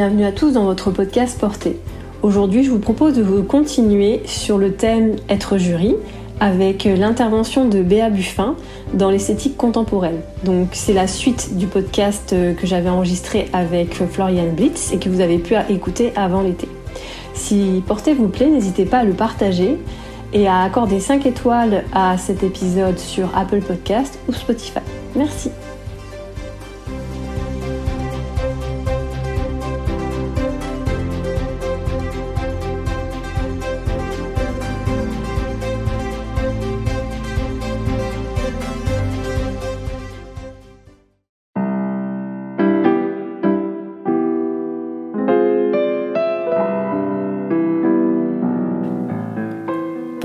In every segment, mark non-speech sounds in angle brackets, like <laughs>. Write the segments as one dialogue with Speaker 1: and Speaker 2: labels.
Speaker 1: bienvenue à tous dans votre podcast Porté. Aujourd'hui, je vous propose de vous continuer sur le thème Être jury avec l'intervention de Béa Buffin dans l'esthétique contemporaine. Donc c'est la suite du podcast que j'avais enregistré avec Florian Blitz et que vous avez pu écouter avant l'été. Si Porté vous plaît, n'hésitez pas à le partager et à accorder 5 étoiles à cet épisode sur Apple Podcast ou Spotify. Merci.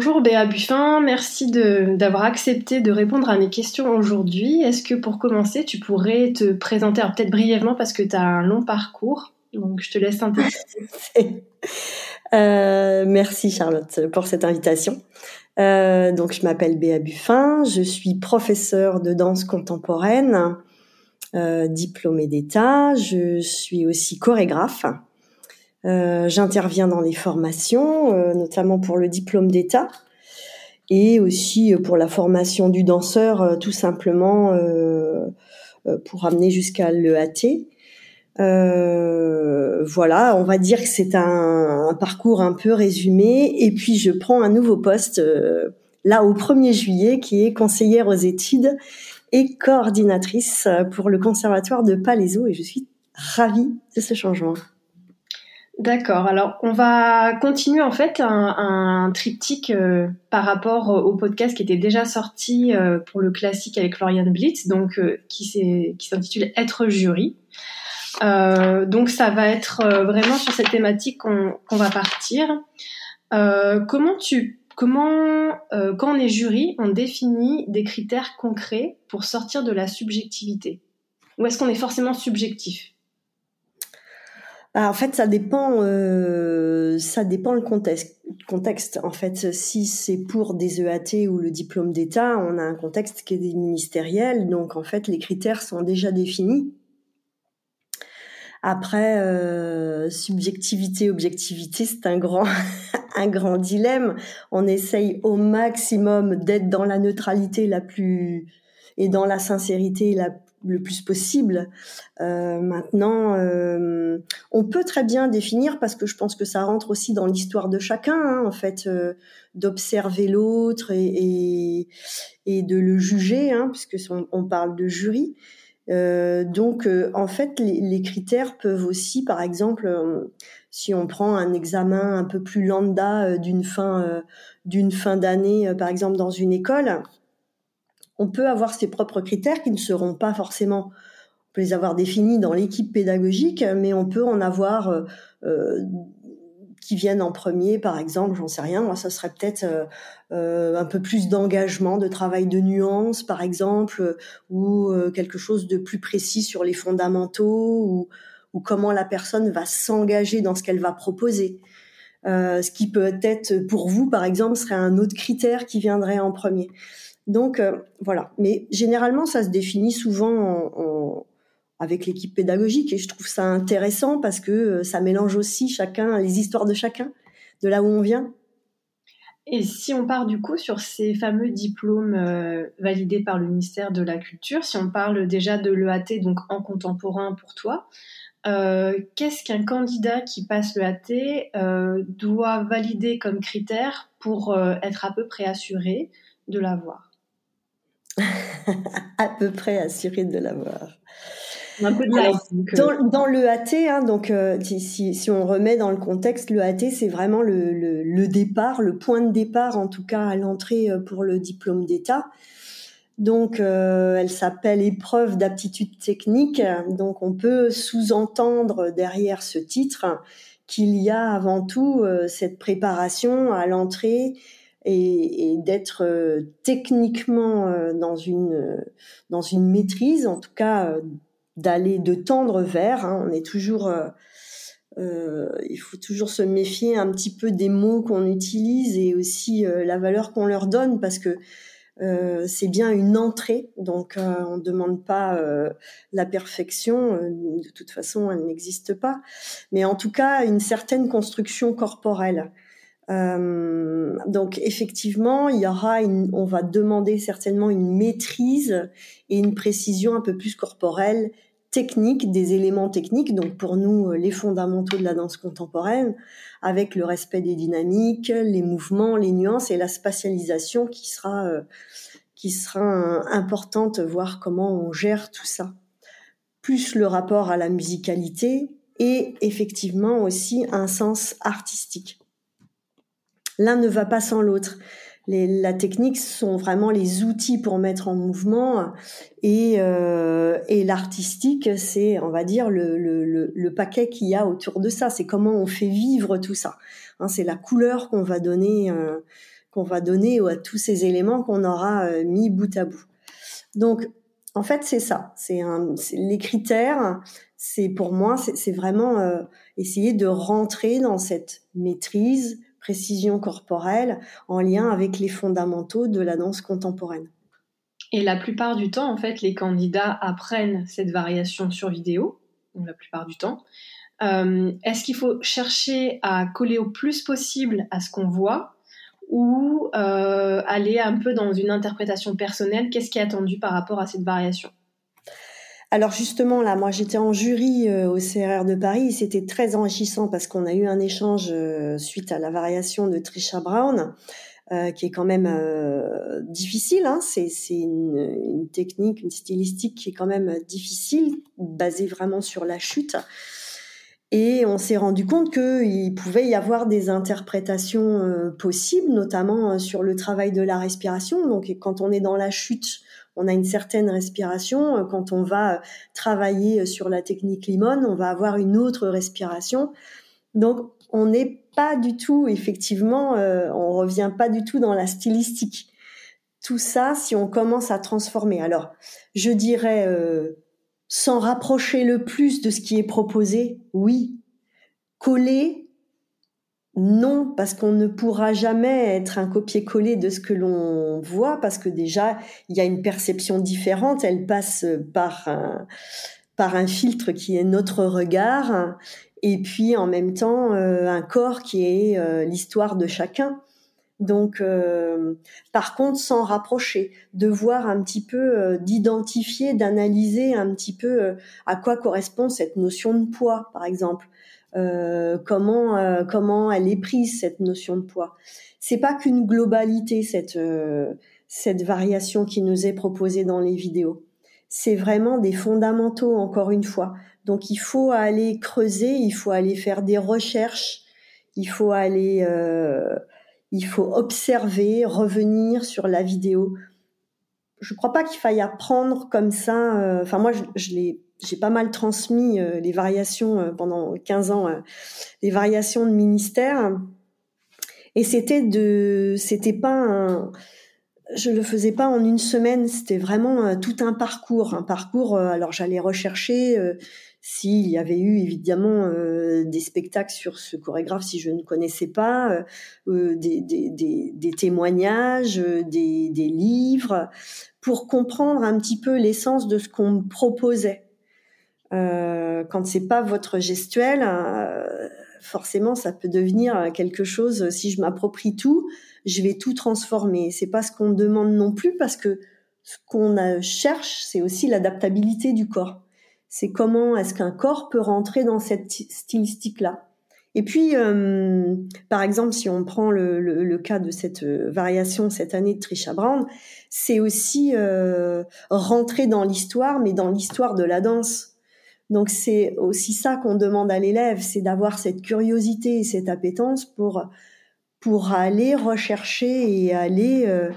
Speaker 1: Bonjour Béa Buffin, merci d'avoir accepté de répondre à mes questions aujourd'hui. Est-ce que pour commencer, tu pourrais te présenter, peut-être brièvement parce que tu as un long parcours, donc je te laisse un peu. <laughs>
Speaker 2: euh, merci Charlotte pour cette invitation. Euh, donc je m'appelle Béa Buffin, je suis professeure de danse contemporaine, euh, diplômée d'État, je suis aussi chorégraphe. Euh, j'interviens dans les formations, euh, notamment pour le diplôme d'État et aussi euh, pour la formation du danseur, tout simplement pour amener jusqu'à l'EAT. Voilà, on va dire que c'est un, parcours un peu résumé. Et puis je prends un nouveau poste là au 1er juillet, qui est conseillère aux études et coordinatrice pour le conservatoire de Palaiso. Et je suis ravie de ce changement.
Speaker 1: D'accord. Alors, on va continuer en fait un, triptyque euh, par rapport au podcast qui était déjà sorti euh, pour le classique avec Florian Blitz, donc euh, qui s'intitule Être jury. donc, ça va être vraiment sur cette thématique qu'on va partir. comment tu comment quand on est jury, on définit des critères concrets pour sortir de la subjectivité? Ou est-ce qu'on est forcément subjectif?
Speaker 2: Bah, en fait, ça dépend, euh, ça dépend le contexte. Contexte. En fait, si c'est pour des EAT ou le diplôme d'État, on a un contexte qui est ministériel, donc en fait, les critères sont déjà définis. Après, euh, subjectivité, objectivité, c'est un grand, <laughs> un grand dilemme. On essaye au maximum d'être dans la neutralité la plus et dans la sincérité la le plus possible. Euh, maintenant, euh, on peut très bien définir, parce que je pense que ça rentre aussi dans l'histoire de chacun, hein, en fait, euh, d'observer l'autre et, et, de le juger, hein, puisque on, parle de jury. donc, en fait, les, les, critères peuvent aussi, par exemple, si on prend un examen un peu plus lambda d'une fin d'une fin d'année, par exemple dans une école, on peut avoir ses propres critères qui ne seront pas forcément, on peut les avoir définis dans l'équipe pédagogique, mais on peut en avoir euh, euh, qui viennent en premier, par exemple, j'en sais rien, moi ça serait peut-être euh, un peu plus d'engagement, de travail de nuance, par exemple, ou quelque chose de plus précis sur les fondamentaux, ou, ou comment la personne va s'engager dans ce qu'elle va proposer. ce qui peut être pour vous, par exemple, serait un autre critère qui viendrait en premier. Donc euh, voilà. Mais généralement, ça se définit souvent avec l'équipe pédagogique et je trouve ça intéressant parce que euh, ça mélange aussi chacun les histoires de chacun, de là où on vient.
Speaker 1: Et si on part du coup sur ces fameux diplômes euh, validés par le ministère de la Culture, si on parle déjà de l'EAT, donc en contemporain pour toi, qu'est-ce qu'un candidat qui passe l'EAT doit valider comme critère pour être à peu près assuré de l'avoir? <laughs>
Speaker 2: à peu près assuré de l'avoir. Un peu de euh. dans, le AT, hein, donc euh, si, si, on remet dans le contexte, le AT c'est vraiment le, le, départ, le point de départ en tout cas à l'entrée euh, pour le diplôme d'État. Donc, elle s'appelle épreuve d'aptitude technique. Donc, on peut sous-entendre derrière ce titre qu'il y a avant tout cette préparation à l'entrée et, d'être techniquement dans une dans une maîtrise, en tout cas d'aller de tendre vers. Hein. On est toujours euh, il faut toujours se méfier un petit peu des mots qu'on utilise et aussi euh, la valeur qu'on leur donne parce que euh, c'est bien une entrée, donc on ne demande pas la perfection, de toute façon elle n'existe pas, mais en tout cas une certaine construction corporelle. Donc effectivement, il y aura une, on va demander certainement une maîtrise et une précision un peu plus corporelle techniques, des éléments techniques, donc pour nous euh, les fondamentaux de la danse contemporaine, avec le respect des dynamiques, les mouvements, les nuances et la spatialisation qui sera euh, qui sera importante, voir comment on gère tout ça. Plus le rapport à la musicalité et effectivement aussi un sens artistique. L'un ne va pas sans l'autre la technique sont vraiment les outils pour mettre en mouvement et, euh, l'artistique, c'est, on va dire, le, paquet qu'il y a autour de ça. C'est comment on fait vivre tout ça. Hein, c'est la couleur qu'on va donner, euh, qu'on va donner à tous ces éléments qu'on aura euh, mis bout à bout. Donc, en fait, c'est ça. C'est les critères. C'est pour moi, c'est vraiment essayer de rentrer dans cette maîtrise précision corporelle en lien avec les fondamentaux de la danse contemporaine.
Speaker 1: Et la plupart du temps, en fait, les candidats apprennent cette variation sur vidéo, la plupart du temps. Euh, est-ce qu'il faut chercher à coller au plus possible à ce qu'on voit ou euh, aller un peu dans une interprétation personnelle? Qu'est-ce qui est attendu par rapport à cette variation?
Speaker 2: Alors justement, là, moi j'étais en jury euh, au CRR de Paris, c'était très enrichissant parce qu'on a eu un échange euh, suite à la variation de Trisha Brown, euh, qui est quand même difficile. Hein. C'est une, une, technique, une stylistique qui est quand même difficile, basée vraiment sur la chute. Et on s'est rendu compte qu'il pouvait y avoir des interprétations possibles, notamment sur le travail de la respiration. Donc quand on est dans la chute, on a une certaine respiration. Euh, quand on va euh, travailler euh, sur la technique limone, on va avoir une autre respiration. Donc, on n'est pas du tout, effectivement, on revient pas du tout dans la stylistique. Tout ça, si on commence à transformer. Alors, je dirais, s'en rapprocher le plus de ce qui est proposé, oui. Coller non, parce qu'on ne pourra jamais être un copier-coller de ce que l'on voit, parce que déjà, il y a une perception différente, elle passe par un, par un filtre qui est notre regard, et puis en même temps, euh, un corps qui est euh, l'histoire de chacun. Donc, euh, par contre, s'en rapprocher, de voir un petit peu, d'identifier, d'analyser un petit peu à quoi correspond cette notion de poids, par exemple euh, comment euh, comment elle est prise cette notion de poids. C'est pas qu'une globalité cette euh, cette variation qui nous est proposée dans les vidéos. C'est vraiment des fondamentaux encore une fois. Donc il faut aller creuser, il faut aller faire des recherches, il faut aller il faut observer, revenir sur la vidéo. Je crois pas qu'il faille apprendre comme ça. Enfin moi je, je j'ai pas mal transmis euh, les variations euh, pendant 15 ans, euh, les variations de ministère. Et c'était de, c'était pas je le faisais pas en une semaine, c'était vraiment tout un parcours, un parcours. alors j'allais rechercher s'il y avait eu évidemment des spectacles sur ce chorégraphe si je ne connaissais pas, des, des, des, des, témoignages, des, des livres, pour comprendre un petit peu l'essence de ce qu'on me proposait. Euh, quand c'est pas votre gestuelle, euh, forcément, ça peut devenir quelque chose. Si je m'approprie tout, je vais tout transformer. C'est pas ce qu'on demande non plus, parce que ce qu'on cherche, c'est aussi l'adaptabilité du corps. C'est comment est-ce qu'un corps peut rentrer dans cette stylistique-là. Et puis, euh, par exemple, si on prend le, cas de cette variation cette année de Trisha Brown, c'est aussi euh, rentrer dans l'histoire, mais dans l'histoire de la danse. Donc c'est aussi ça qu'on demande à l'élève, c'est d'avoir cette curiosité et cette appétence pour pour aller rechercher et aller euh,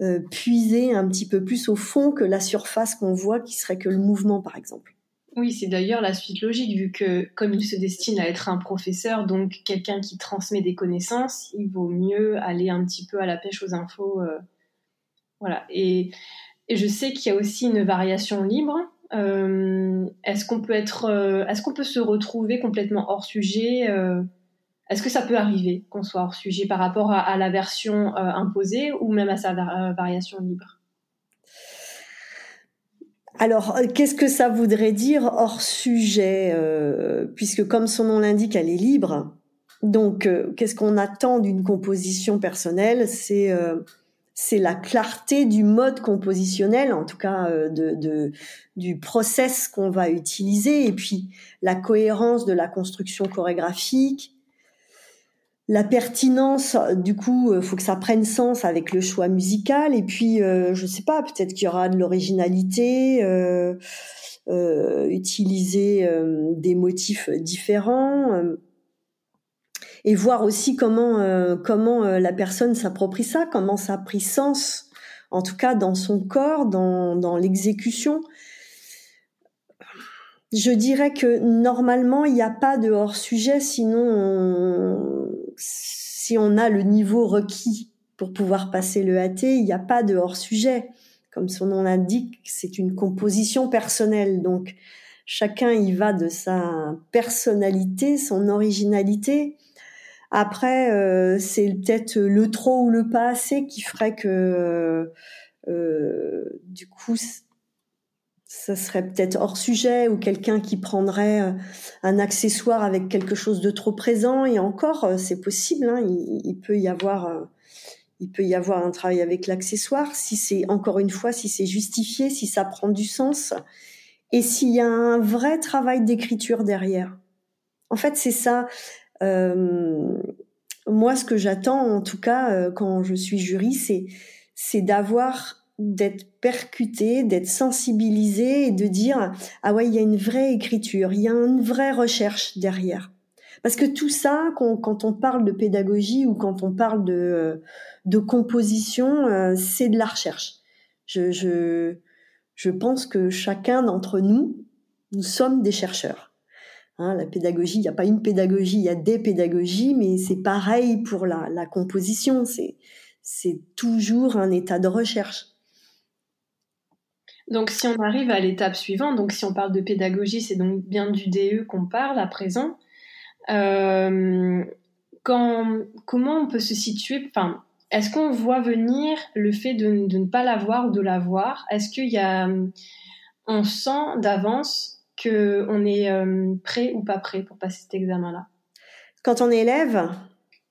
Speaker 2: euh, puiser un petit peu plus au fond que la surface qu'on voit qui serait que le mouvement par exemple.
Speaker 1: Oui, c'est d'ailleurs la suite logique, vu que comme il se destine à être un professeur, donc quelqu'un qui transmet des connaissances, il vaut mieux aller un petit peu à la pêche aux infos. Euh, voilà. Et, je sais qu'il y a aussi une variation libre. Euh, est-ce qu'on peut être, euh, est-ce qu'on peut se retrouver complètement hors sujet Est-ce que ça peut arriver qu'on soit hors sujet par rapport à la version imposée ou même à sa variation libre?
Speaker 2: Alors, euh, qu'est-ce que ça voudrait dire hors sujet euh, Puisque comme son nom l'indique, elle est libre. Donc, euh, qu'est-ce qu'on attend d'une composition personnelle? C'est c'est la clarté du mode compositionnel, en tout cas de, de, du process qu'on va utiliser, et puis la cohérence de la construction chorégraphique, la pertinence, du coup, euh, faut que ça prenne sens avec le choix musical. Et puis, euh, je sais pas, peut-être qu'il y aura de l'originalité, euh, euh utiliser des motifs différents, et voir aussi comment la personne s'approprie ça, comment ça a pris sens, en tout cas dans son corps, dans l'exécution. Je dirais que normalement, il n'y a pas de hors sujet, sinon on si on a le niveau requis pour pouvoir passer le AT, il n'y a pas de hors-sujet. Comme son nom l'indique, c'est une composition personnelle. Donc, chacun y va de sa personnalité, son originalité. Après, euh, c'est peut-être le trop ou le pas assez qui ferait que, euh, du coup, ça serait peut-être hors sujet ou quelqu'un qui prendrait euh, un accessoire avec quelque chose de trop présent. Et encore euh, c'est possible hein, il, peut y avoir euh, il peut y avoir un travail avec l'accessoire. Si c'est encore une fois si c'est justifié si ça prend du sens. Et s'il y a un vrai travail d'écriture derrière. En fait c'est ça moi ce que j'attends en tout cas quand je suis jury c'est c'est d'avoir d'être percuté, d'être sensibilisé et de dire ah ouais il y a une vraie écriture, il y a une vraie recherche derrière. Parce que tout ça, quand, on parle de pédagogie ou quand on parle de, de composition, euh, c'est de la recherche. Je, je, je pense que chacun d'entre nous, nous sommes des chercheurs. Hein, la pédagogie, il n'y a pas une pédagogie, il y a des pédagogies, mais c'est pareil pour la, la composition. C'est toujours un état de recherche.
Speaker 1: Donc si on arrive à l'étape suivante, donc si on parle de pédagogie, c'est donc bien du DE qu'on parle à présent. Euh, quand, comment on peut se situer Enfin, est-ce qu'on voit venir le fait de, ne pas l'avoir ou de l'avoir? Est-ce qu'il y a, on sent d'avance que on est euh, prêt ou pas prêt pour passer cet examen-là?
Speaker 2: Quand on est élève?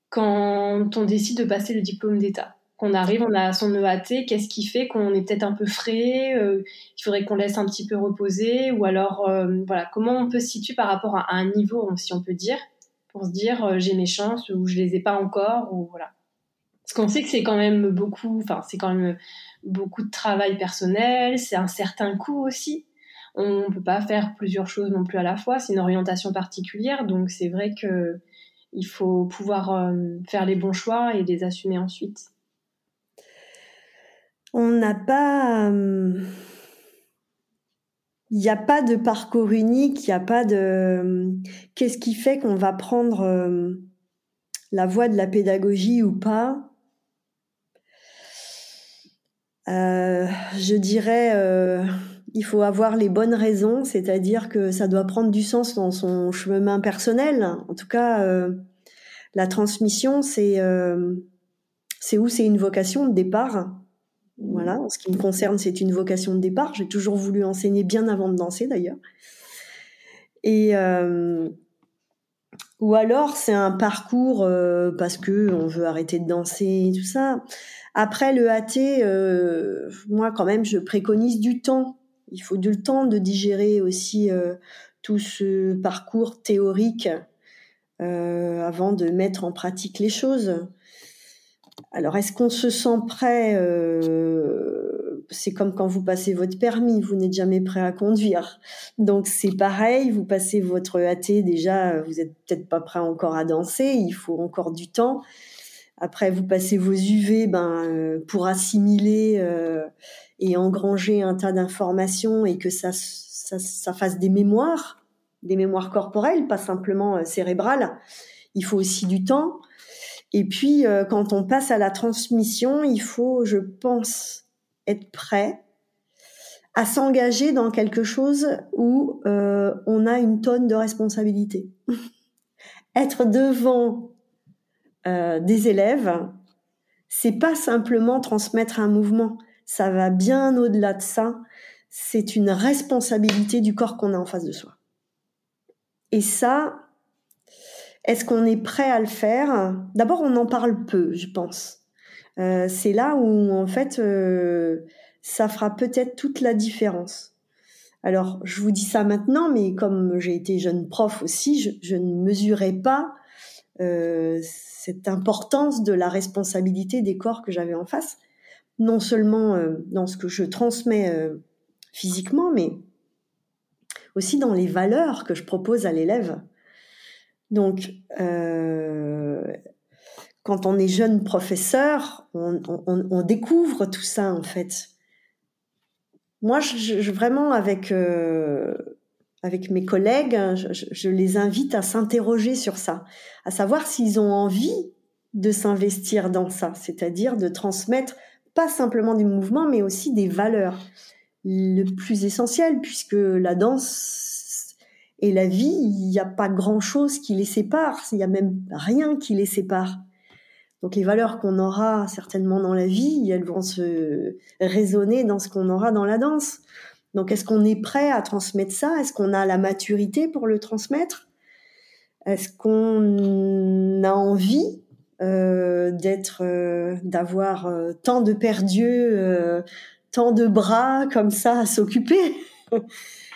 Speaker 1: Quand on décide de passer le diplôme d'État qu'on arrive, on a son EAT, qu'est-ce qui fait qu'on est peut-être un peu frais, euh, il faudrait qu'on laisse un petit peu reposer, ou alors euh, voilà, comment on peut se situer par rapport à, un niveau, si on peut dire, pour se dire euh, j'ai mes chances ou je les ai pas encore, ou voilà. Parce qu'on sait que c'est quand même beaucoup, enfin c'est quand même beaucoup de travail personnel, c'est un certain coût aussi. On ne peut pas faire plusieurs choses non plus à la fois, c'est une orientation particulière, donc c'est vrai que il faut pouvoir faire les bons choix et les assumer ensuite
Speaker 2: on n'a pas... Euh, il n'y a pas de parcours unique, il n'y a pas de... Qu'est-ce qui fait qu'on va prendre euh, la voie de la pédagogie ou pas? Euh, Je dirais, il faut avoir les bonnes raisons, c'est-à-dire que ça doit prendre du sens dans son chemin personnel. En tout cas, la transmission, c'est c'est où c'est une vocation de départ voilà, en ce qui me concerne, c'est une vocation de départ. J'ai toujours voulu enseigner bien avant de danser d'ailleurs. Et euh, ou alors c'est un parcours euh, parce que on veut arrêter de danser et tout ça. Après le AT, euh, moi quand même, je préconise du temps. Il faut du temps de digérer aussi tout ce parcours théorique avant de mettre en pratique les choses. Alors, est-ce qu'on se sent prêt euh, C'est comme quand vous passez votre permis, vous n'êtes jamais prêt à conduire. Donc, c'est pareil, vous passez votre AT, déjà, vous n'êtes peut-être pas prêt encore à danser, il faut encore du temps. Après, vous passez vos UV ben, pour assimiler et engranger un tas d'informations et que ça, ça, fasse des mémoires, des mémoires corporelles, pas simplement cérébrales. Il faut aussi du temps. Et puis, quand on passe à la transmission, il faut, je pense, être prêt à s'engager dans quelque chose où euh, on a une tonne de responsabilité. <laughs> Être devant euh, des élèves, c'est pas simplement transmettre un mouvement, ça va bien au-delà de ça. C'est une responsabilité du corps qu'on a en face de soi. Et ça, est-ce qu'on est prêt à le faire? D'abord, on en parle peu, je pense. Euh, c'est là où, en fait, euh, ça fera peut-être toute la différence. Alors, je vous dis ça maintenant, mais comme j'ai été jeune prof aussi, je, ne mesurais pas euh, cette importance de la responsabilité des corps que j'avais en face, non seulement dans ce que je transmets physiquement, mais aussi dans les valeurs que je propose à l'élève. Donc, quand on est jeune professeur, on découvre tout ça en fait moi, je, vraiment avec euh, avec mes collègues, hein, je, les invite à s'interroger sur ça, à savoir s'ils ont envie de s'investir dans ça, c'est-à-dire de transmettre pas simplement du mouvement, mais aussi des valeurs. Le plus essentiel, puisque la danse et la vie, il n'y a pas grand-chose qui les sépare, il n'y a même rien qui les sépare. Donc les valeurs qu'on aura certainement dans la vie, elles vont se résonner dans ce qu'on aura dans la danse. Donc est-ce qu'on est prêt à transmettre ça? Est-ce qu'on a la maturité pour le transmettre? Est-ce qu'on a envie euh, d'être, euh, d'avoir euh, tant de perdus, tant de bras comme ça à s'occuper? <laughs>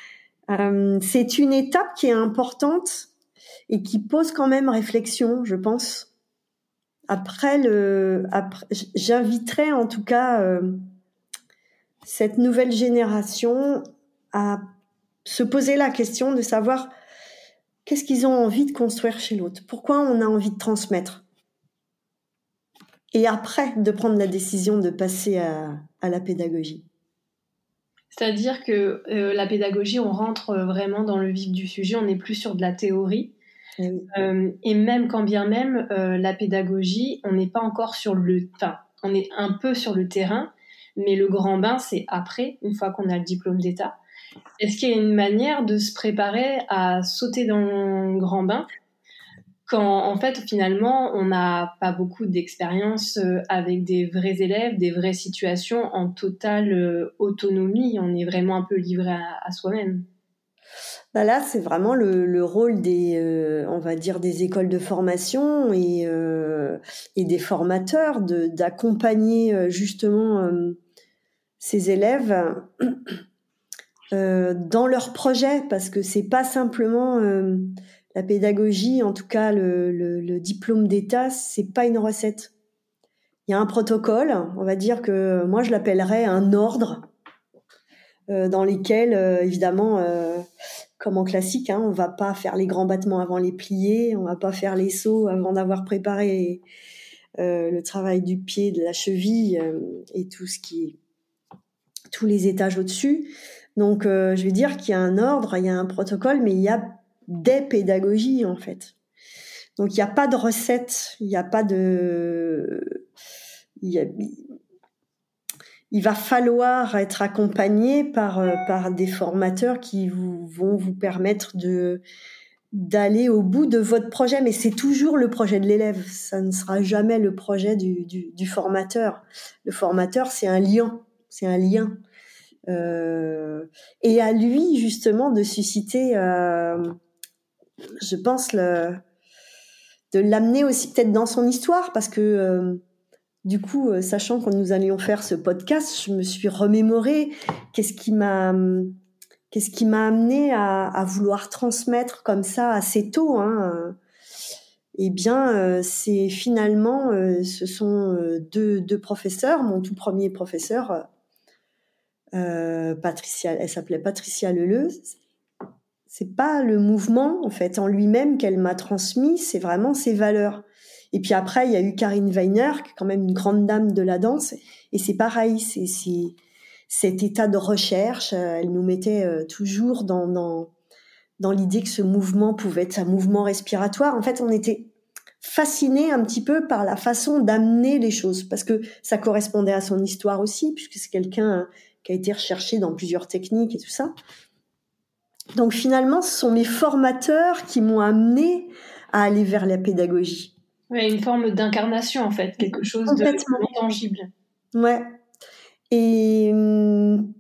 Speaker 2: C'est une étape qui est importante et qui pose quand même réflexion, je pense après le, après, j'inviterais en tout cas euh, cette nouvelle génération à se poser la question de savoir qu'est-ce qu'ils ont envie de construire chez l'autre, pourquoi on a envie de transmettre? Et après, de prendre la décision de passer à la pédagogie.
Speaker 1: C'est-à-dire que euh, la pédagogie, on rentre vraiment dans le vif du sujet, on n'est plus sur de la théorie, eh euh, et même quand bien même euh, la pédagogie, on n'est pas encore sur le, enfin, on est un peu sur le terrain, mais le grand bain c'est après, une fois qu'on a le diplôme d'État. Est-ce qu'il y a une manière de se préparer à sauter dans le grand bain? Quand en fait finalement on n'a pas beaucoup d'expérience euh, avec des vrais élèves, des vraies situations en totale autonomie, on est vraiment un peu livré à soi-même.
Speaker 2: Bah là, c'est vraiment le, le, rôle des, euh, on va dire, des écoles de formation et, euh, des formateurs d'accompagner euh, justement ces élèves dans leur projet, parce que c'est pas simplement la pédagogie, en tout cas le, diplôme d'État, c'est pas une recette. Il y a un protocole, on va dire que moi je l'appellerais un ordre dans lesquels évidemment comme en classique, hein, on va pas faire les grands battements avant les pliés, on va pas faire les sauts avant d'avoir préparé euh, le travail du pied, de la cheville euh, et tout ce qui, tous les étages au-dessus. Donc, euh, je vais dire qu'il y a un ordre, il y a un protocole, mais il y a des pédagogies en fait. Donc, il n'y a pas de recette, il n'y a pas de, il va falloir être accompagné par, euh, par des formateurs qui vont vous permettre de d'aller au bout de votre projet, mais c'est toujours le projet de l'élève, ça ne sera jamais le projet du, du, du formateur. Le formateur, c'est un lien, c'est un lien. Euh, et à lui, justement, de susciter, euh, je pense, de l'amener aussi peut-être dans son histoire, parce que euh, du coup, euh, sachant que nous allions faire ce podcast, je me suis remémoré qu'est-ce qui m'a qu'est-ce amené à, vouloir transmettre comme ça assez tôt. Hein. Eh bien, euh, c'est finalement, euh, ce sont deux, professeurs. Mon tout premier professeur, Patricia, elle s'appelait Patricia Leleu. C'est pas le mouvement en fait en lui-même qu'elle m'a transmis, c'est vraiment ses valeurs. Et puis après, il y a eu Karine Weiner, qui est quand même une grande dame de la danse. Et c'est pareil, c'est cet état de recherche. Elle nous mettait toujours dans, l'idée que ce mouvement pouvait être un mouvement respiratoire. En fait, on était fasciné un petit peu par la façon d'amener les choses, parce que ça correspondait à son histoire aussi, puisque c'est quelqu'un qui a été recherché dans plusieurs techniques et tout ça. Donc finalement, ce sont mes formateurs qui m'ont amené à aller vers la pédagogie.
Speaker 1: Ouais, une forme d'incarnation en fait, quelque chose de tangible.
Speaker 2: Ouais. Et hum,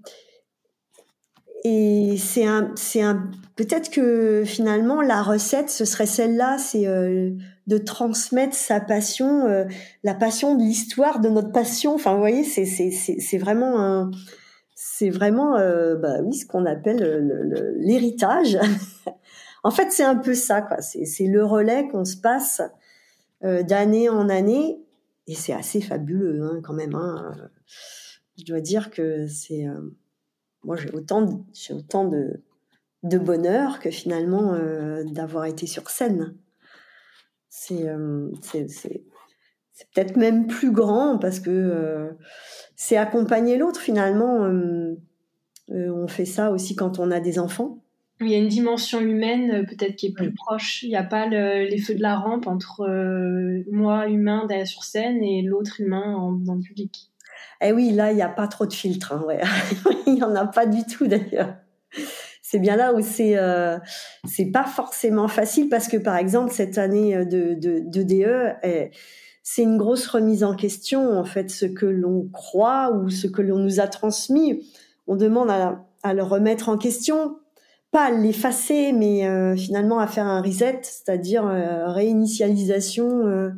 Speaker 2: et c'est un, c'est un, peut-être que finalement la recette ce serait celle-là, c'est euh, de transmettre sa passion, euh, la passion de l'histoire de notre passion. Enfin, vous voyez, c'est c'est, c'est vraiment un, c'est vraiment, euh, bah oui, ce qu'on appelle l'héritage. <laughs> en fait, c'est un peu ça, quoi. C'est le relais qu'on se passe d'année en année, et c'est assez fabuleux, hein, quand même. Hein. Je dois dire que c'est moi j'ai autant j'ai autant de, de bonheur que finalement euh, d'avoir été sur scène. C'est, euh, c'est, peut-être même plus grand parce que euh, c'est accompagner l'autre finalement. on fait ça aussi quand on a des enfants.
Speaker 1: Il y a une dimension humaine peut-être qui est plus proche. Il n'y a pas les feux de la rampe entre moi humain derrière sur scène et l'autre humain en, dans le public.
Speaker 2: Eh oui, là, il n'y a pas trop de filtres. Hein, ouais. <laughs> il n'y en a pas du tout d'ailleurs. C'est bien là où c'est euh, c'est pas forcément facile parce que par exemple cette année euh, de, de, de DE, eh, c'est une grosse remise en question en fait ce que l'on croit ou ce que l'on nous a transmis. On demande à, le remettre en question, pas à l'effacer, mais euh, finalement à faire un reset, c'est-à-dire euh, réinitialisation euh,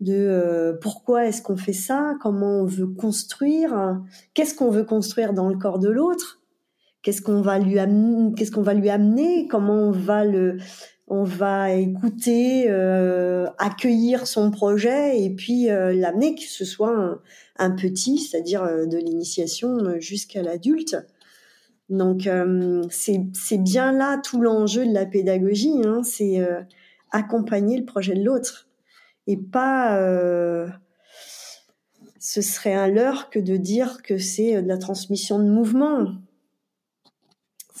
Speaker 2: de pourquoi est-ce qu'on fait ça, comment on veut construire, qu'est-ce qu'on veut construire dans le corps de l'autre, qu'est-ce qu'on va lui amener, comment on va le, on va écouter, euh, accueillir son projet et puis euh, l'amener que ce soit un, petit, c'est-à-dire de l'initiation jusqu'à l'adulte. Donc c'est bien là tout l'enjeu de la pédagogie, hein, c'est accompagner le projet de l'autre et pas euh, ce serait un leurre que de dire que c'est euh, de la transmission de mouvement.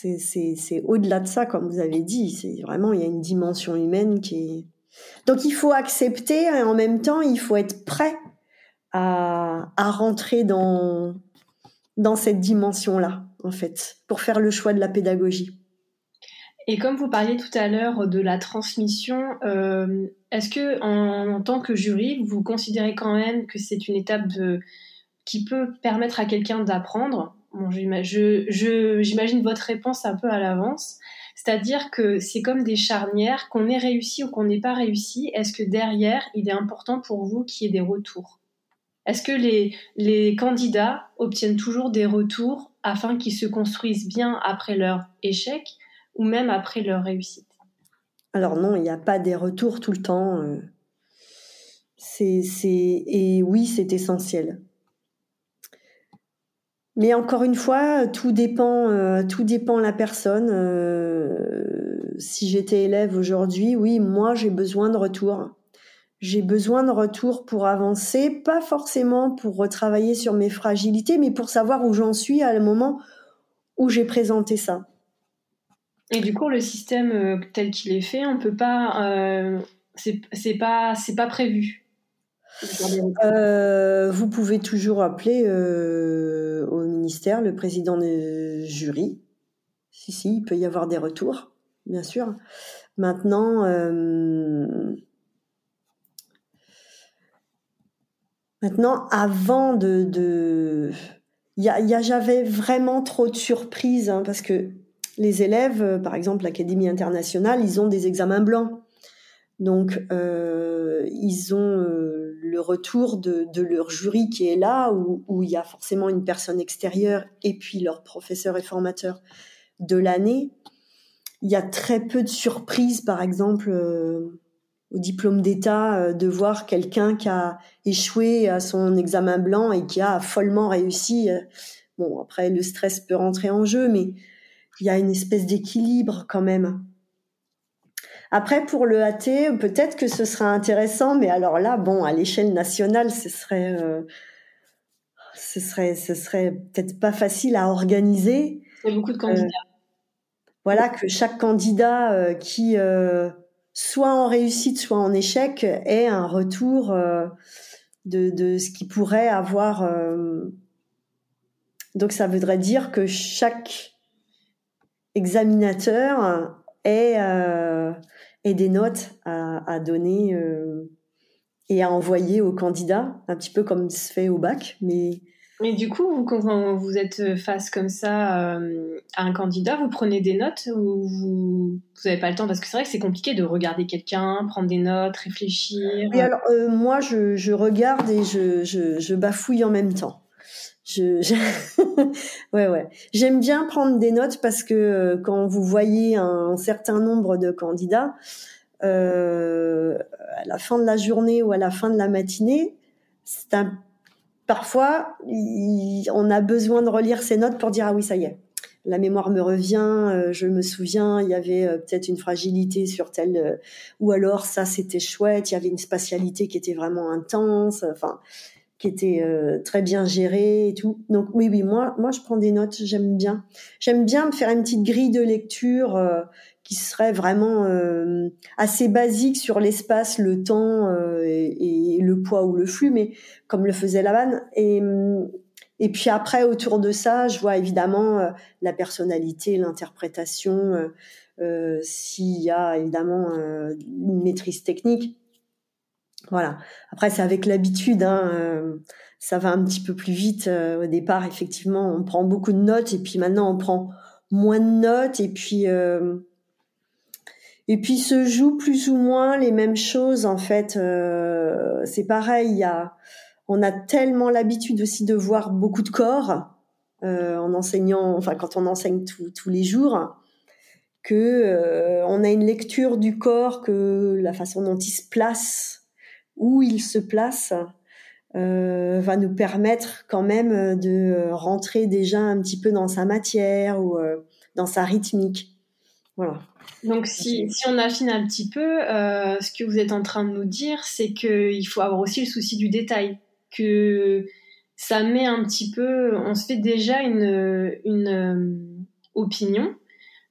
Speaker 2: C'est au-delà de ça, comme vous avez dit. C'est vraiment, il y a une dimension humaine qui. Donc il faut accepter et en même temps, il faut être prêt à, rentrer dans, dans cette dimension-là, en fait, pour faire le choix de la pédagogie.
Speaker 1: Et comme vous parliez tout à l'heure de la transmission, euh, est-ce que en, tant que jury, vous considérez quand même que c'est une étape qui peut permettre à quelqu'un d'apprendre? Bon, J'imagine votre réponse un peu à l'avance. C'est-à-dire que c'est comme des charnières, qu'on ait réussi ou qu'on n'ait pas réussi, est-ce que derrière, il est important pour vous qu'il y ait des retours? Est-ce que les, les candidats obtiennent toujours des retours afin qu'ils se construisent bien après leur échec ou même après leur réussite?
Speaker 2: Alors non, il n'y a pas des retours tout le temps. Euh. C'est, Et oui, c'est essentiel. Mais encore une fois, tout dépend, euh, tout dépend la personne. Euh, si j'étais élève aujourd'hui, oui, moi j'ai besoin de retour. J'ai besoin de retour pour avancer, pas forcément pour retravailler sur mes fragilités, mais pour savoir où j'en suis à le moment où j'ai présenté ça.
Speaker 1: Et du coup, le système euh, tel qu'il est fait, on peut pas, euh, c'est pas, c'est pas prévu.
Speaker 2: Euh, vous pouvez toujours appeler euh, au ministère le président du jury. Si, si, il peut y avoir des retours, bien sûr. Maintenant, euh, maintenant, avant de, de, y a, y j'avais vraiment trop de surprises hein, parce que les élèves, par exemple l'Académie internationale, ils ont des examens blancs. Donc, ils ont le retour de, leur jury qui est là, où, il y a forcément une personne extérieure et puis leur professeur et formateur de l'année. Il y a très peu de surprises, par exemple, au diplôme d'État, de voir quelqu'un qui a échoué à son examen blanc et qui a follement réussi. Bon, après, le stress peut rentrer en jeu, mais il y a une espèce d'équilibre quand même. Après, pour le AT, peut-être que ce sera intéressant, mais alors là, bon, à l'échelle nationale, ce serait, euh, ce serait, ce serait peut-être pas facile à organiser.
Speaker 1: Il y a beaucoup de candidats.
Speaker 2: voilà, que chaque candidat qui soit en réussite, soit en échec, ait un retour de, de ce qui pourrait avoir. Donc, ça voudrait dire que chaque examinateur ait, euh, des notes à, à donner euh, et à envoyer au candidat, un petit peu comme se fait au bac. Mais,
Speaker 1: mais du coup, vous, quand vous êtes face comme ça euh, à un candidat, vous prenez des notes ou vous n'avez pas le temps? Parce que c'est vrai que c'est compliqué de regarder quelqu'un, prendre des notes, réfléchir.
Speaker 2: Oui, alors euh, moi, je, je, regarde et je, je, je bafouille en même temps. <laughs> Ouais, ouais. J'aime bien prendre des notes parce que euh, quand vous voyez un, certain nombre de candidats, euh, à la fin de la journée ou à la fin de la matinée, c'est un, parfois, on a besoin de relire ces notes pour dire ah oui, ça y est. La mémoire me revient, euh, je me souviens, il y avait peut-être une fragilité sur telle, ou alors ça c'était chouette, il y avait une spatialité qui était vraiment intense. Enfin, qui était euh, très bien géré et tout. Donc oui, oui, moi, moi, je prends des notes. J'aime bien. J'aime bien me faire une petite grille de lecture euh, qui serait vraiment euh, assez basique sur l'espace, le temps et, et, le poids ou le flux, mais comme le faisait Lavanne. Et et puis après, autour de ça, je vois évidemment la personnalité, l'interprétation, s'il y a évidemment une maîtrise technique voilà. Après, c'est avec l'habitude. Hein, euh, ça va un petit peu plus vite. Euh, au départ, effectivement, on prend beaucoup de notes et puis maintenant, on prend moins de notes et puis euh, et puis se jouent plus ou moins les mêmes choses. En fait, c'est pareil. On a tellement l'habitude aussi de voir beaucoup de corps en enseignant. Enfin, quand on enseigne tous les jours que on a une lecture du corps, que la façon dont il se place où il se place euh, va nous permettre quand même de rentrer déjà un petit peu dans sa matière ou euh, dans sa rythmique. Voilà.
Speaker 1: Donc si, si on affine un petit peu, euh, ce que vous êtes en train de nous dire, c'est qu'il faut avoir aussi le souci du détail, que ça met un petit peu, on se fait déjà une, une opinion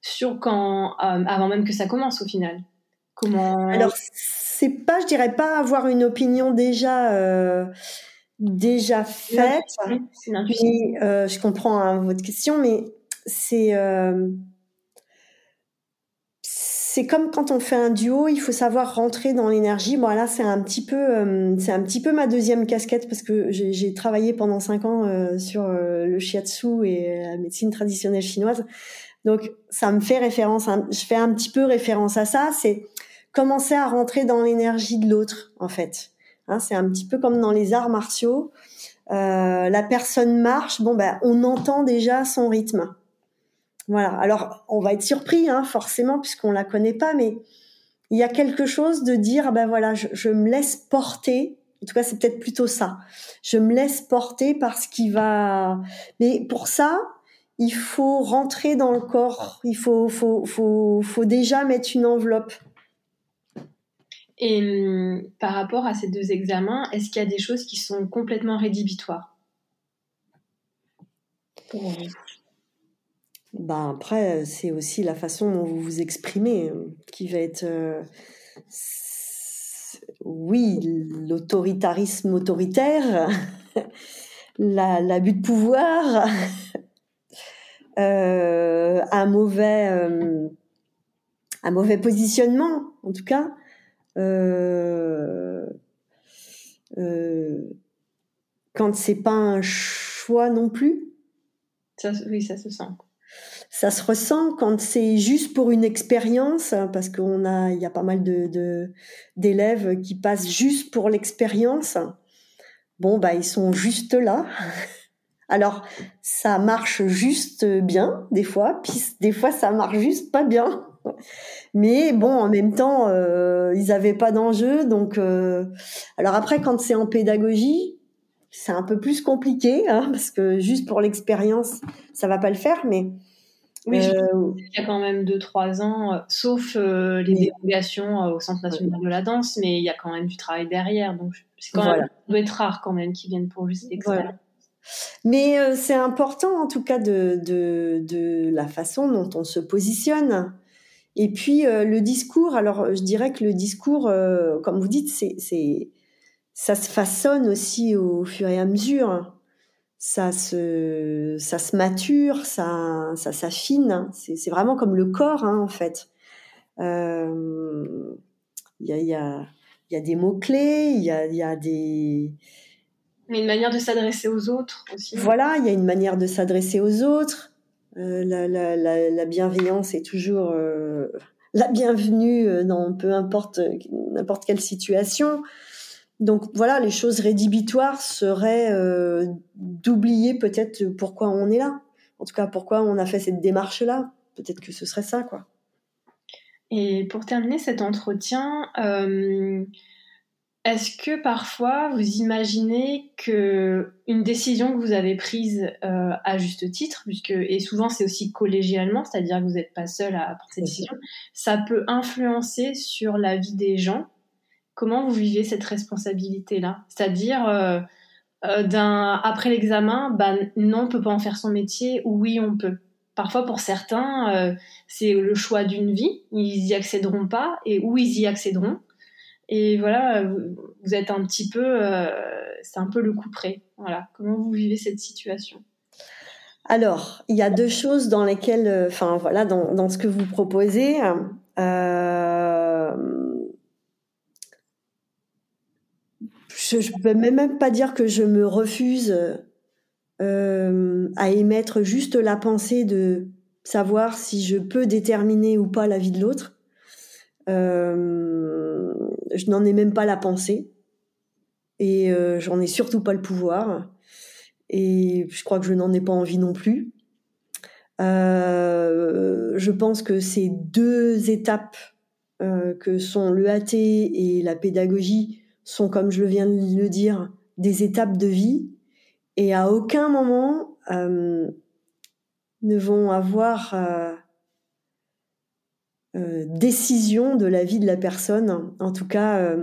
Speaker 1: sur quand, avant même que ça commence au final.
Speaker 2: Comment Alors c'est pas, je dirais pas avoir une opinion déjà euh, déjà faite. Euh, je comprends hein, votre question, mais c'est euh, c'est comme quand on fait un duo, il faut savoir rentrer dans l'énergie. Bon là, c'est un petit peu, c'est un petit peu ma deuxième casquette parce que j'ai travaillé pendant cinq ans sur le shiatsu et la médecine traditionnelle chinoise. Donc ça me fait référence, je fais un petit peu référence à ça. C'est commencer à rentrer dans l'énergie de l'autre, en fait. Hein, c'est un petit peu comme dans les arts martiaux. Euh, la personne marche, bon ben, on entend déjà son rythme. Voilà. Alors, on va être surpris, hein, forcément, puisqu'on la connaît pas, mais il y a quelque chose de dire, ben voilà, je, je me laisse porter. En tout cas, c'est peut-être plutôt ça. Je me laisse porter par ce qui va. Mais pour ça, il faut rentrer dans le corps. Il faut, faut, faut, faut déjà mettre une enveloppe.
Speaker 1: Et hum, par rapport à ces deux examens, est-ce qu'il y a des choses qui sont complètement rédhibitoires?
Speaker 2: Ben après, c'est aussi la façon dont vous vous exprimez euh, qui va être, euh, oui, l'autoritarisme autoritaire, <laughs> l'abus de pouvoir, <laughs> euh, un mauvais, un mauvais positionnement, en tout cas. Euh, euh, quand c'est pas un choix non plus.
Speaker 1: Ça, oui, ça se sent.
Speaker 2: Ça se ressent quand c'est juste pour une expérience, parce qu'on a, il y a pas mal de d'élèves qui passent juste pour l'expérience. Bon, bah ils sont juste là. <laughs> Alors, ça marche juste bien des fois, puis des fois ça marche juste pas bien. Mais bon, en même temps, euh, ils n'avaient pas d'enjeu. Donc, euh... alors après, quand c'est en pédagogie, c'est un peu plus compliqué, hein, <laughs> parce que juste pour l'expérience, ça va pas le faire. Mais
Speaker 1: Oui, euh, il y a quand même 2-3 ans, sauf les dérogations au Centre national de la danse, mais il y a quand même du travail derrière. Donc, c'est quand même, ça doit être rare quand même qu'ils viennent pour juste l'expérience.
Speaker 2: Mais c'est important en tout cas de, de, de, la façon dont on se positionne. Et puis le discours, alors je dirais que le discours, comme vous dites, c'est, ça se façonne aussi au fur et à mesure ça se, ça se mature, ça, ça s'affine. C'est vraiment comme le corps, hein, en fait. Il euh, y, a, y, a, y, a, des mots-clés, il y a, y a des...
Speaker 1: Mais une manière de s'adresser aux autres aussi.
Speaker 2: Voilà, il y a une manière de s'adresser aux autres. Euh, la, la, la, la, bienveillance est toujours euh, la bienvenue euh, dans peu importe n'importe quelle situation. Donc voilà, les choses rédhibitoires seraient d'oublier peut-être pourquoi on est là. En tout cas, pourquoi on a fait cette démarche-là. Peut-être que ce serait ça, quoi.
Speaker 1: Et pour terminer cet entretien, est-ce que parfois vous imaginez que une décision que vous avez prise euh, à juste titre, puisque et souvent c'est aussi collégialement, c'est-à-dire que vous n'êtes pas seul à prendre cette décision, ça peut influencer sur la vie des gens? Comment vous vivez cette responsabilité-là? C'est-à-dire, euh, euh, d'un, après l'examen, bah, non, on peut pas en faire son métier, ou oui, on peut. Parfois, pour certains, c'est le choix d'une vie, ils y accéderont pas, et où ils y accéderont? Et voilà, vous êtes un petit peu, c'est un peu le coup près. Voilà, comment vous vivez cette situation?
Speaker 2: Alors, il y a deux choses dans lesquelles, enfin voilà, dans, ce que vous proposez. Euh, je ne peux même pas dire que je me refuse euh, à émettre juste la pensée de savoir si je peux déterminer ou pas la vie de l'autre. Euh, je n'en ai même pas la pensée. Et euh, j'en ai surtout pas le pouvoir. Et je crois que je n'en ai pas envie non plus. je pense que ces deux étapes que sont le AT et la pédagogie sont, comme je viens de le dire, des étapes de vie. Et à aucun moment euh, ne vont avoir euh, euh, décision de la vie de la personne, en tout cas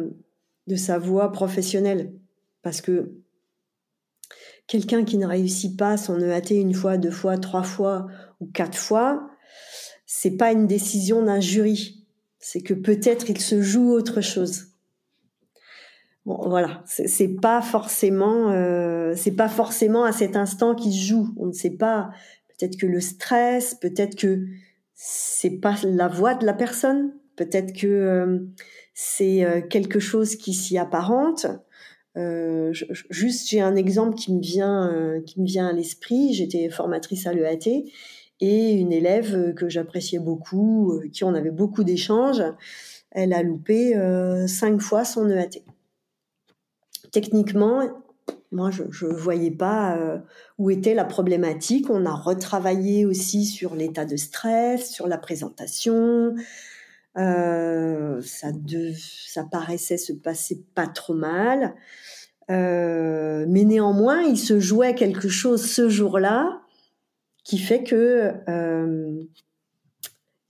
Speaker 2: de sa voie professionnelle. Parce que quelqu'un qui ne réussit pas son EAT une fois, deux fois, trois fois ou quatre fois, c'est pas une décision d'un jury. C'est que peut-être il se joue autre chose. Bon, voilà, c'est pas forcément, euh, c'est pas forcément à cet instant qui se joue. On ne sait pas. Peut-être que le stress, peut-être que c'est pas la voix de la personne, peut-être que euh, c'est euh, quelque chose qui s'y apparente. Euh, juste, j'ai un exemple qui me vient, qui me vient à l'esprit. J'étais formatrice à l'EAT et une élève que j'appréciais beaucoup, qui on avait beaucoup d'échanges, elle a loupé cinq fois son EAT techniquement, moi, je ne voyais pas euh, où était la problématique. On a retravaillé aussi sur l'état de stress, sur la présentation. Euh, ça, ça paraissait se passer pas trop mal. Euh, mais néanmoins, il se jouait quelque chose ce jour-là qui fait que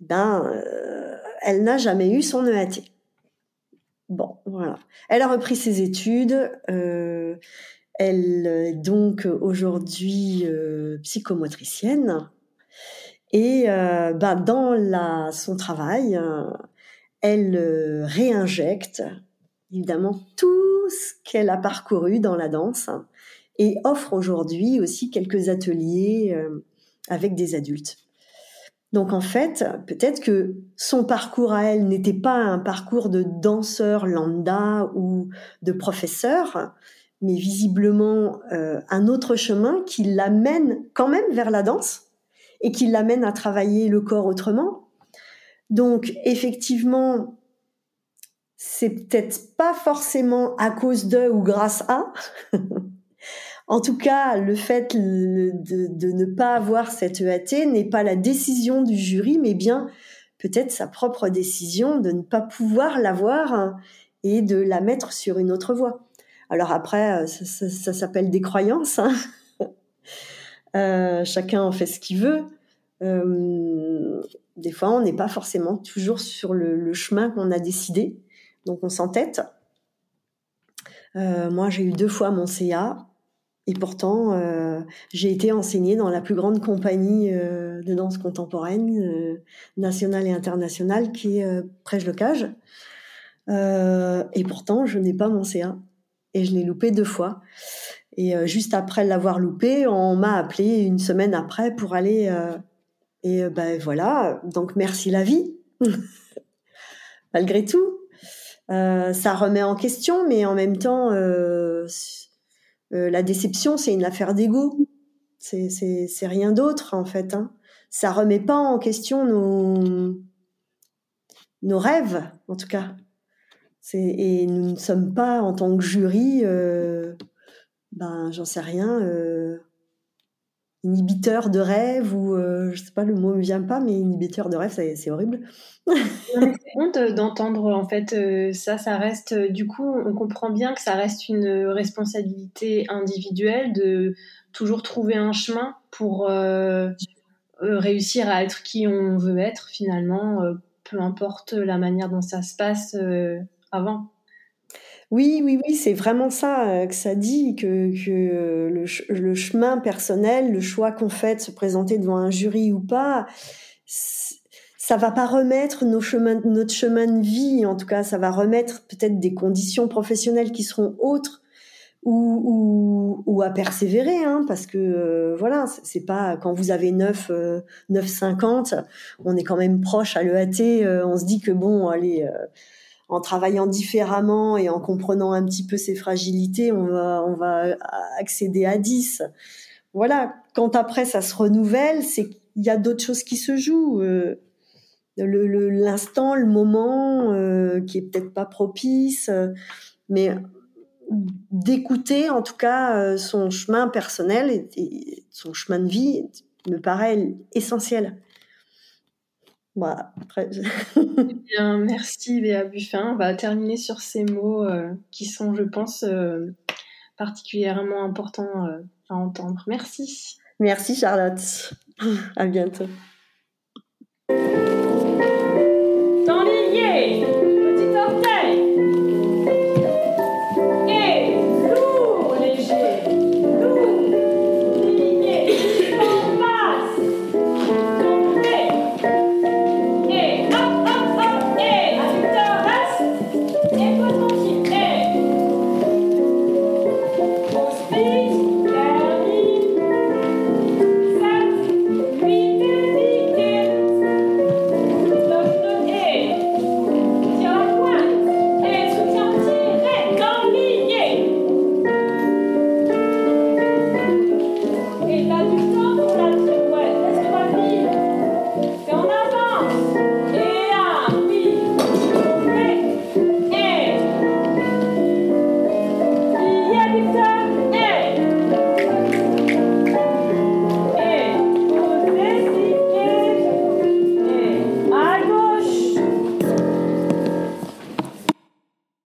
Speaker 2: ben, elle n'a jamais eu son EAT. Bon, voilà. Elle a repris ses études. Elle est donc aujourd'hui euh, psychomotricienne. Et euh, bah, dans son travail, elle réinjecte évidemment tout ce qu'elle a parcouru dans la danse et offre aujourd'hui aussi quelques ateliers avec des adultes. Donc en fait, peut-être que son parcours à elle n'était pas un parcours de danseur lambda ou de professeur, mais visiblement euh, un autre chemin qui l'amène quand même vers la danse et qui l'amène à travailler le corps autrement. Donc effectivement, c'est peut-être pas forcément à cause de ou grâce à, <laughs> En tout cas, le fait de, ne pas avoir cette EAT n'est pas la décision du jury, mais bien peut-être sa propre décision de ne pas pouvoir l'avoir et de la mettre sur une autre voie. Alors après, euh, ça, s'appelle des croyances. Hein. <laughs> Euh, chacun en fait ce qu'il veut. des fois, on n'est pas forcément toujours sur le, chemin qu'on a décidé, donc on s'entête. moi, j'ai eu deux fois mon CA. Et pourtant, euh, j'ai été enseignée dans la plus grande compagnie euh, de danse contemporaine, euh, nationale et internationale, qui est Prège le Cage. et pourtant, je n'ai pas mon CA. Et je l'ai loupé deux fois. Et juste après l'avoir loupé, on m'a appelé une semaine après pour aller. et ben voilà, donc merci la vie. <laughs> Malgré tout, ça remet en question, mais en même temps euh, la déception, c'est une affaire d'ego. C'est rien d'autre, en fait. Hein. Ça remet pas en question nos, nos rêves, en tout cas. Et nous ne sommes pas, en tant que jury, euh, ben, j'en sais rien, euh, inhibiteur de rêve ou euh, je sais pas le mot me vient pas mais inhibiteur de rêve c'est horrible.
Speaker 1: C'est honte d'entendre en fait euh, ça ça reste du coup on comprend bien que ça reste une responsabilité individuelle de toujours trouver un chemin pour euh, réussir à être qui on veut être finalement peu importe la manière dont ça se passe avant.
Speaker 2: Oui, oui, oui, c'est vraiment ça euh, que ça dit, que, euh, le, chemin personnel, le choix qu'on fait de se présenter devant un jury ou pas, ça va pas remettre nos chemins, notre chemin de vie, en tout cas, ça va remettre peut-être des conditions professionnelles qui seront autres ou, à persévérer, hein, parce que euh, voilà, c'est pas quand vous avez 9, euh, 9,50, on est quand même proche à l'EAT, on se dit que bon, allez en travaillant différemment et en comprenant un petit peu ses fragilités, on va, va accéder à 10. Voilà. Quand après ça se renouvelle, c'est qu'il y a d'autres choses qui se jouent. Euh, l'instant, le, moment euh, qui est peut-être pas propice, euh, mais d'écouter en tout cas son chemin personnel et, son chemin de vie me paraît essentiel.
Speaker 1: Voilà. bien, merci Béa Buffin. On va terminer sur ces mots euh, qui sont, je pense, euh, particulièrement importants euh, à entendre. Merci.
Speaker 2: Merci Charlotte. À bientôt.